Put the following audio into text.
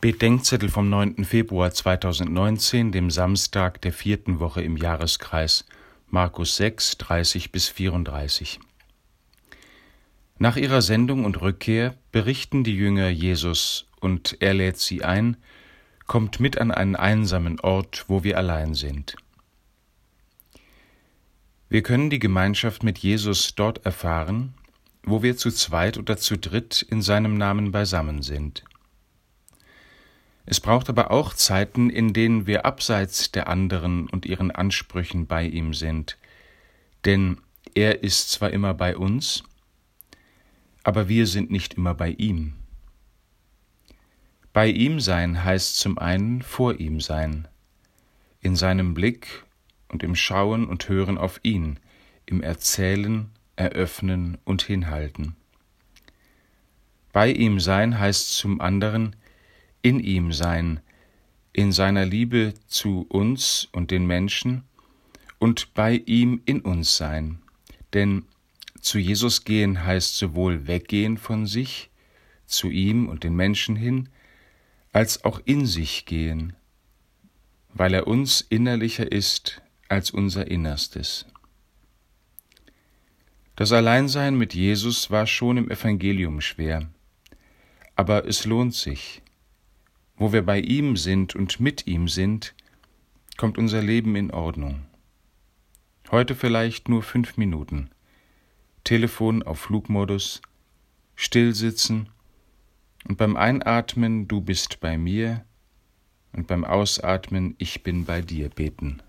Bedenkzettel vom 9. Februar 2019, dem Samstag der vierten Woche im Jahreskreis, Markus 6, 30 bis 34. Nach ihrer Sendung und Rückkehr berichten die Jünger Jesus und er lädt sie ein, kommt mit an einen einsamen Ort, wo wir allein sind. Wir können die Gemeinschaft mit Jesus dort erfahren, wo wir zu zweit oder zu dritt in seinem Namen beisammen sind. Es braucht aber auch Zeiten, in denen wir abseits der anderen und ihren Ansprüchen bei ihm sind, denn er ist zwar immer bei uns, aber wir sind nicht immer bei ihm. Bei ihm sein heißt zum einen vor ihm sein, in seinem Blick und im Schauen und Hören auf ihn, im Erzählen, Eröffnen und Hinhalten. Bei ihm sein heißt zum anderen in ihm sein, in seiner Liebe zu uns und den Menschen und bei ihm in uns sein. Denn zu Jesus gehen heißt sowohl weggehen von sich, zu ihm und den Menschen hin, als auch in sich gehen, weil er uns innerlicher ist als unser Innerstes. Das Alleinsein mit Jesus war schon im Evangelium schwer, aber es lohnt sich. Wo wir bei ihm sind und mit ihm sind, kommt unser Leben in Ordnung. Heute vielleicht nur fünf Minuten. Telefon auf Flugmodus, stillsitzen und beim Einatmen Du bist bei mir und beim Ausatmen Ich bin bei dir beten.